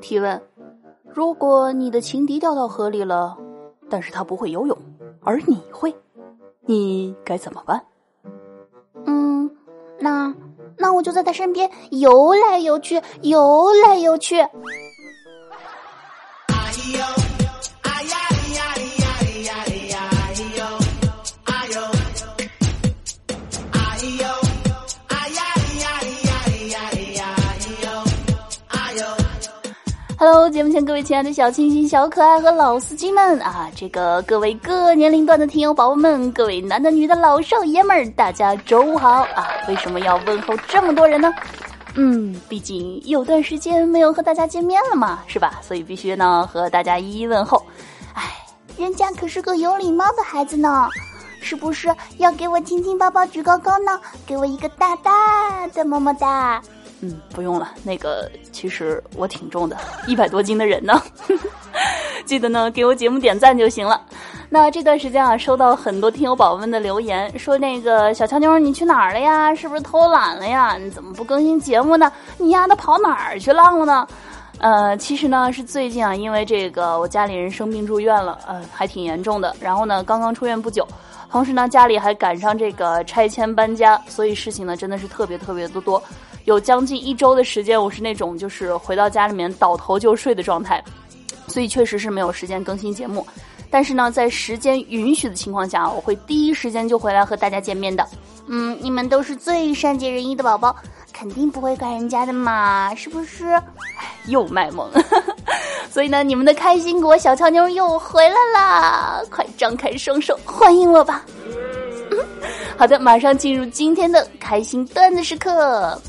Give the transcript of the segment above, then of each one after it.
提问：如果你的情敌掉到河里了，但是他不会游泳，而你会，你该怎么办？嗯，那那我就在他身边游来游去，游来游去。节目前各位亲爱的小清新、小可爱和老司机们啊，这个各位各年龄段的听友宝宝们，各位男的、女的、老少爷们儿，大家周五好啊！为什么要问候这么多人呢？嗯，毕竟有段时间没有和大家见面了嘛，是吧？所以必须呢和大家一一问候。哎，人家可是个有礼貌的孩子呢，是不是要给我亲亲抱抱举高高呢？给我一个大大的么么哒！嗯，不用了。那个，其实我挺重的，一百多斤的人呢。记得呢，给我节目点赞就行了。那这段时间啊，收到很多听友宝宝们的留言，说那个小乔妞你去哪儿了呀？是不是偷懒了呀？你怎么不更新节目呢？你丫的跑哪儿去浪了呢？呃，其实呢，是最近啊，因为这个我家里人生病住院了，呃，还挺严重的。然后呢，刚刚出院不久，同时呢，家里还赶上这个拆迁搬家，所以事情呢，真的是特别特别的多。有将近一周的时间，我是那种就是回到家里面倒头就睡的状态，所以确实是没有时间更新节目。但是呢，在时间允许的情况下，我会第一时间就回来和大家见面的。嗯，你们都是最善解人意的宝宝，肯定不会怪人家的嘛，是不是？哎，又卖萌。所以呢，你们的开心果小俏妞又回来啦！快张开双手欢迎我吧。好的，马上进入今天的开心段子时刻。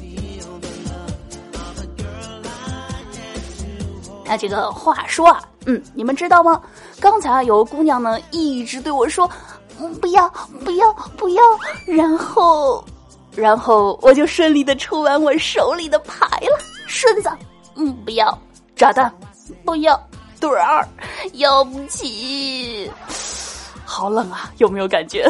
那这个话说啊，嗯，你们知道吗？刚才啊，有个姑娘呢，一直对我说，不要，不要，不要，然后，然后我就顺利的抽完我手里的牌了。顺子，嗯，不要，炸弹，不要，对儿，要不起。好冷啊，有没有感觉？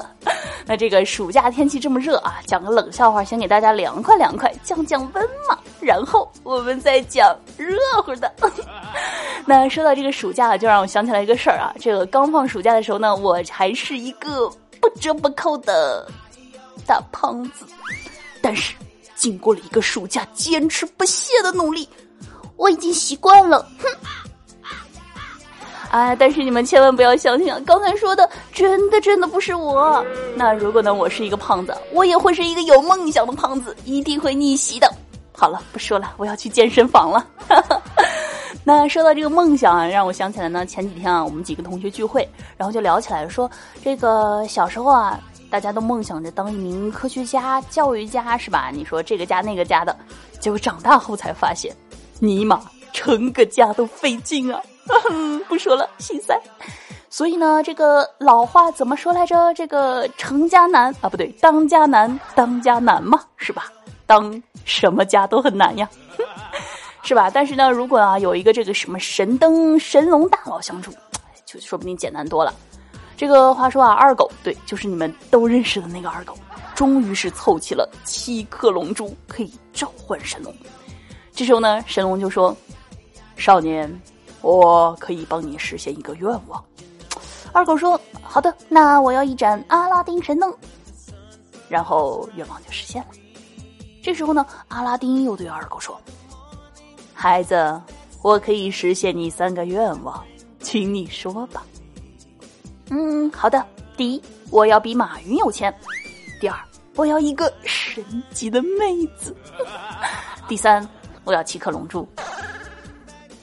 那这个暑假天气这么热啊，讲个冷笑话，先给大家凉快凉快，降降温嘛。然后我们再讲热乎的。那说到这个暑假，就让我想起来一个事儿啊。这个刚放暑假的时候呢，我还是一个不折不扣的大胖子。但是经过了一个暑假坚持不懈的努力，我已经习惯了。哼。哎，但是你们千万不要相信啊！刚才说的真的真的不是我。那如果呢，我是一个胖子，我也会是一个有梦想的胖子，一定会逆袭的。好了，不说了，我要去健身房了。那说到这个梦想啊，让我想起来呢，前几天啊，我们几个同学聚会，然后就聊起来，说这个小时候啊，大家都梦想着当一名科学家、教育家，是吧？你说这个家那个家的，结果长大后才发现，尼玛，成个家都费劲啊。不说了，心塞。所以呢，这个老话怎么说来着？这个成家难啊，不对，当家难，当家难嘛，是吧？当什么家都很难呀，是吧？但是呢，如果啊有一个这个什么神灯神龙大佬相助，就说不定简单多了。这个话说啊，二狗对，就是你们都认识的那个二狗，终于是凑齐了七颗龙珠，可以召唤神龙。这时候呢，神龙就说：“少年。”我可以帮你实现一个愿望。二狗说：“好的，那我要一盏阿拉丁神灯。”然后愿望就实现了。这时候呢，阿拉丁又对二狗说：“孩子，我可以实现你三个愿望，请你说吧。”嗯，好的。第一，我要比马云有钱；第二，我要一个神级的妹子；第三，我要七颗龙珠。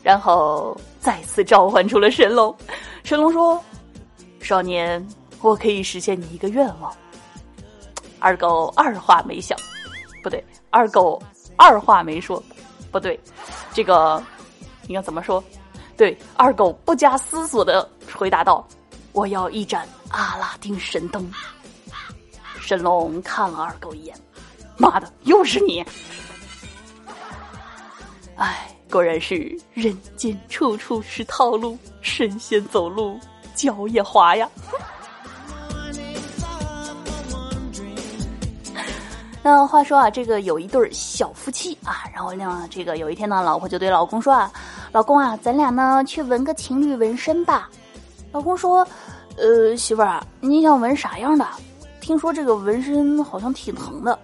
然后再次召唤出了神龙，神龙说：“少年，我可以实现你一个愿望。”二狗二话没想，不对，二狗二话没说，不对，这个应该怎么说？对，二狗不加思索的回答道：“我要一盏阿拉丁神灯。”神龙看了二狗一眼，妈的，又是你！哎。果然是人间处处是套路，神仙走路脚也滑呀。那话说啊，这个有一对小夫妻啊，然后呢，这个有一天呢，老婆就对老公说啊：“老公啊，咱俩呢去纹个情侣纹身吧。”老公说：“呃，媳妇儿啊，你想纹啥样的？听说这个纹身好像挺疼的。”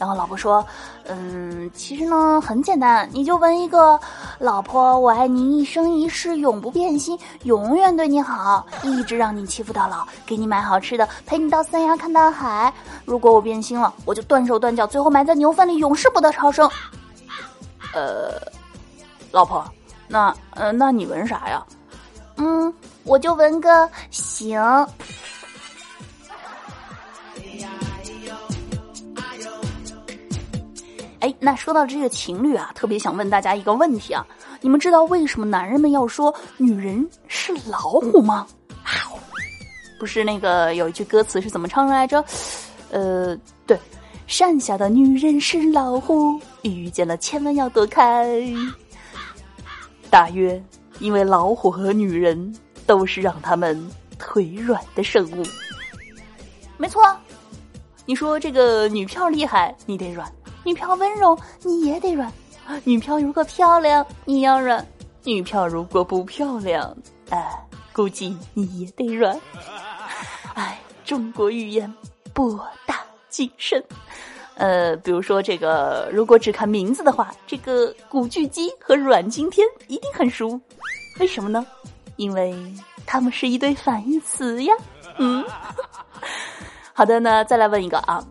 然后老婆说：“嗯，其实呢很简单，你就纹一个‘老婆，我爱你一生一世，永不变心，永远对你好，一直让你欺负到老，给你买好吃的，陪你到三亚看大海。如果我变心了，我就断手断脚，最后埋在牛粪里，永世不得超生。”呃，老婆，那呃，那你纹啥呀？嗯，我就纹个行。那说到这个情侣啊，特别想问大家一个问题啊，你们知道为什么男人们要说女人是老虎吗？不是那个有一句歌词是怎么唱来着？呃，对，山下的女人是老虎，遇见了千万要躲开。大约因为老虎和女人都是让他们腿软的生物。没错，你说这个女票厉害，你得软。女票温柔，你也得软；女票如果漂亮，你要软；女票如果不漂亮，哎，估计你也得软。哎，中国语言博大精深。呃，比如说这个，如果只看名字的话，这个古巨基和阮经天一定很熟。为什么呢？因为他们是一对反义词呀。嗯，好的，那再来问一个啊。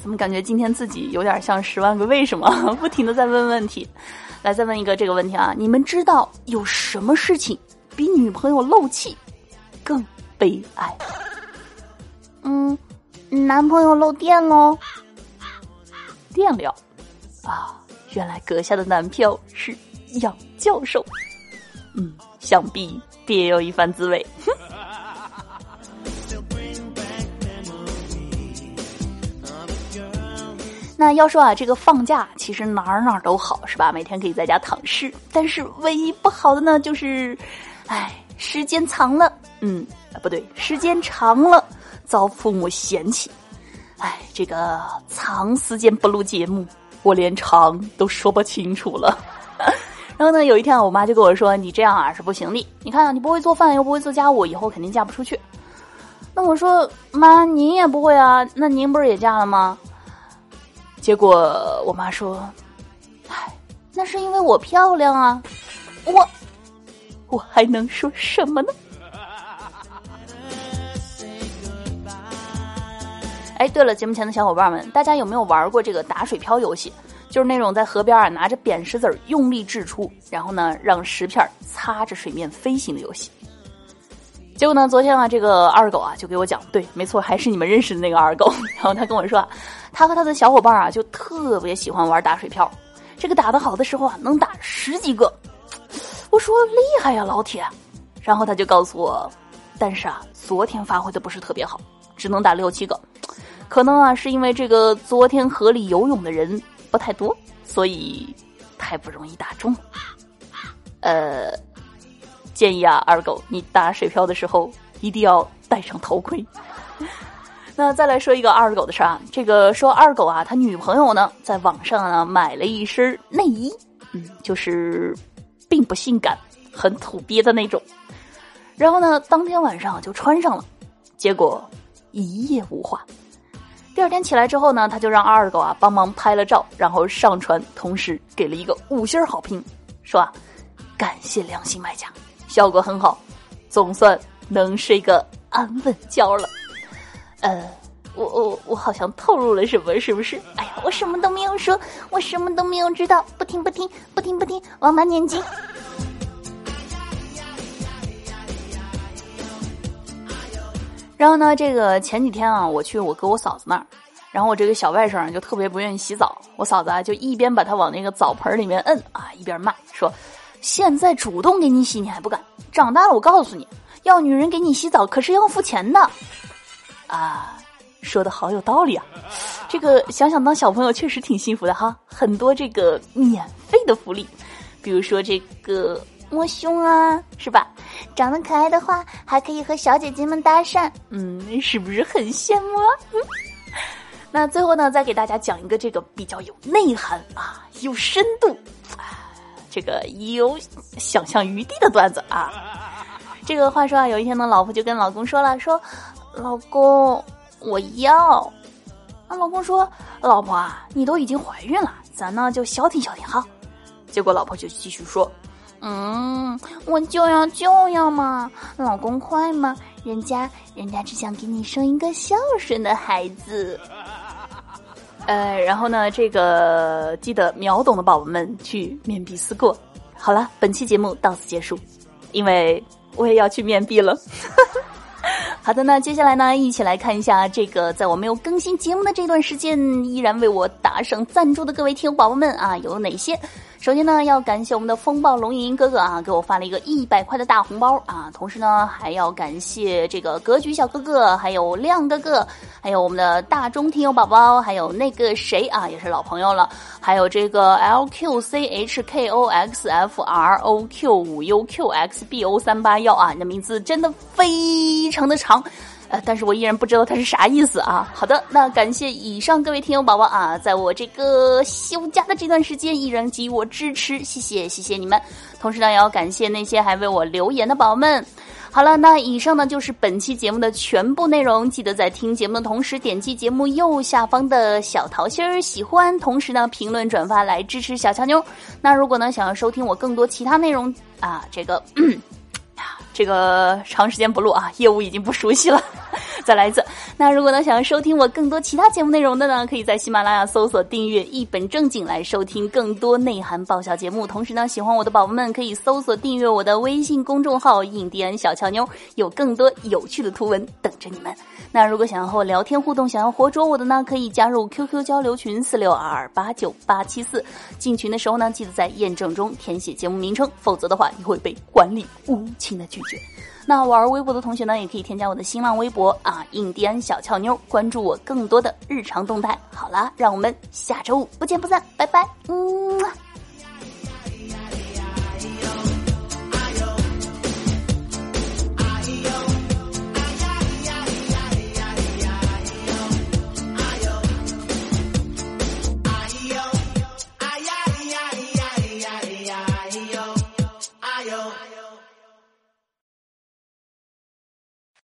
怎么感觉今天自己有点像《十万个为什么》，不停的在问问题？来，再问一个这个问题啊！你们知道有什么事情比女朋友漏气更悲哀？嗯，男朋友漏电喽。电了啊！原来阁下的男票是杨教授。嗯，想必别有一番滋味。那要说啊，这个放假其实哪儿哪儿都好，是吧？每天可以在家躺尸。但是唯一不好的呢，就是，唉，时间长了，嗯，不对，时间长了遭父母嫌弃。唉，这个长时间不录节目，我连长都说不清楚了。然后呢，有一天我妈就跟我说：“你这样啊是不行的。你看你不会做饭，又不会做家务，以后肯定嫁不出去。”那我说：“妈，您也不会啊？那您不是也嫁了吗？”结果我妈说：“唉，那是因为我漂亮啊，我我还能说什么呢？”哎，对了，节目前的小伙伴们，大家有没有玩过这个打水漂游戏？就是那种在河边啊，拿着扁石子用力掷出，然后呢，让石片擦着水面飞行的游戏。结果呢，昨天啊，这个二狗啊就给我讲，对，没错，还是你们认识的那个二狗。然后他跟我说，他和他的小伙伴啊就特别喜欢玩打水漂，这个打得好的时候啊能打十几个。我说厉害呀，老铁。然后他就告诉我，但是啊，昨天发挥的不是特别好，只能打六七个。可能啊是因为这个昨天河里游泳的人不太多，所以太不容易打中。呃。建议啊，二狗，你打水漂的时候一定要戴上头盔。那再来说一个二狗的事啊，这个说二狗啊，他女朋友呢在网上呢买了一身内衣，嗯，就是并不性感，很土鳖的那种。然后呢，当天晚上就穿上了，结果一夜无话。第二天起来之后呢，他就让二狗啊帮忙拍了照，然后上传，同时给了一个五星好评，说啊，感谢良心卖家。效果很好，总算能睡个安稳觉了。呃，我我我好像透露了什么，是不是？哎呀，我什么都没有说，我什么都没有知道。不听不听不听不听，王八念经。然后呢，这个前几天啊，我去我哥我嫂子那儿，然后我这个小外甥就特别不愿意洗澡，我嫂子啊就一边把他往那个澡盆里面摁啊，一边骂说。现在主动给你洗你还不敢，长大了我告诉你要女人给你洗澡可是要付钱的，啊，说的好有道理啊！这个想想当小朋友确实挺幸福的哈，很多这个免费的福利，比如说这个摸胸啊，是吧？长得可爱的话还可以和小姐姐们搭讪，嗯，是不是很羡慕啊？那最后呢，再给大家讲一个这个比较有内涵啊、有深度、这个有想象余地的段子啊。这个话说啊，有一天呢，老婆就跟老公说了，说：“老公，我要。”那老公说：“老婆啊，你都已经怀孕了，咱呢就消停消停哈。”结果老婆就继续说：“嗯，我就要就要嘛，老公快嘛，人家人家只想给你生一个孝顺的孩子。”呃，然后呢，这个记得秒懂的宝宝们去面壁思过。好了，本期节目到此结束，因为我也要去面壁了。好的，那接下来呢，一起来看一下这个在我没有更新节目的这段时间，依然为我打赏赞助的各位听友宝宝们啊，有哪些？首先呢，要感谢我们的风暴龙吟哥哥啊，给我发了一个一百块的大红包啊。同时呢，还要感谢这个格局小哥哥，还有亮哥哥，还有我们的大中听友宝宝，还有那个谁啊，也是老朋友了，还有这个 L Q C H K O X F R O Q 五 U Q X B O 三八幺啊，你的名字真的非常的长。呃，但是我依然不知道它是啥意思啊。好的，那感谢以上各位听友宝宝啊，在我这个休假的这段时间依然给予我支持，谢谢谢谢你们。同时呢，也要感谢那些还为我留言的宝宝们。好了，那以上呢就是本期节目的全部内容。记得在听节目的同时，点击节目右下方的小桃心儿，喜欢，同时呢评论转发来支持小乔妞。那如果呢想要收听我更多其他内容啊，这个。这个长时间不录啊，业务已经不熟悉了。再来一次。那如果呢想要收听我更多其他节目内容的呢，可以在喜马拉雅搜索订阅一本正经来收听更多内涵爆笑节目。同时呢，喜欢我的宝宝们可以搜索订阅我的微信公众号“印第安小俏妞”，有更多有趣的图文等着你们。那如果想要和我聊天互动，想要活捉我的呢，可以加入 QQ 交流群四六二二八九八七四。进群的时候呢，记得在验证中填写节目名称，否则的话你会被管理无情的拒那玩微博的同学呢，也可以添加我的新浪微博啊，印第安小俏妞，关注我更多的日常动态。好啦，让我们下周五不见不散，拜拜，嗯。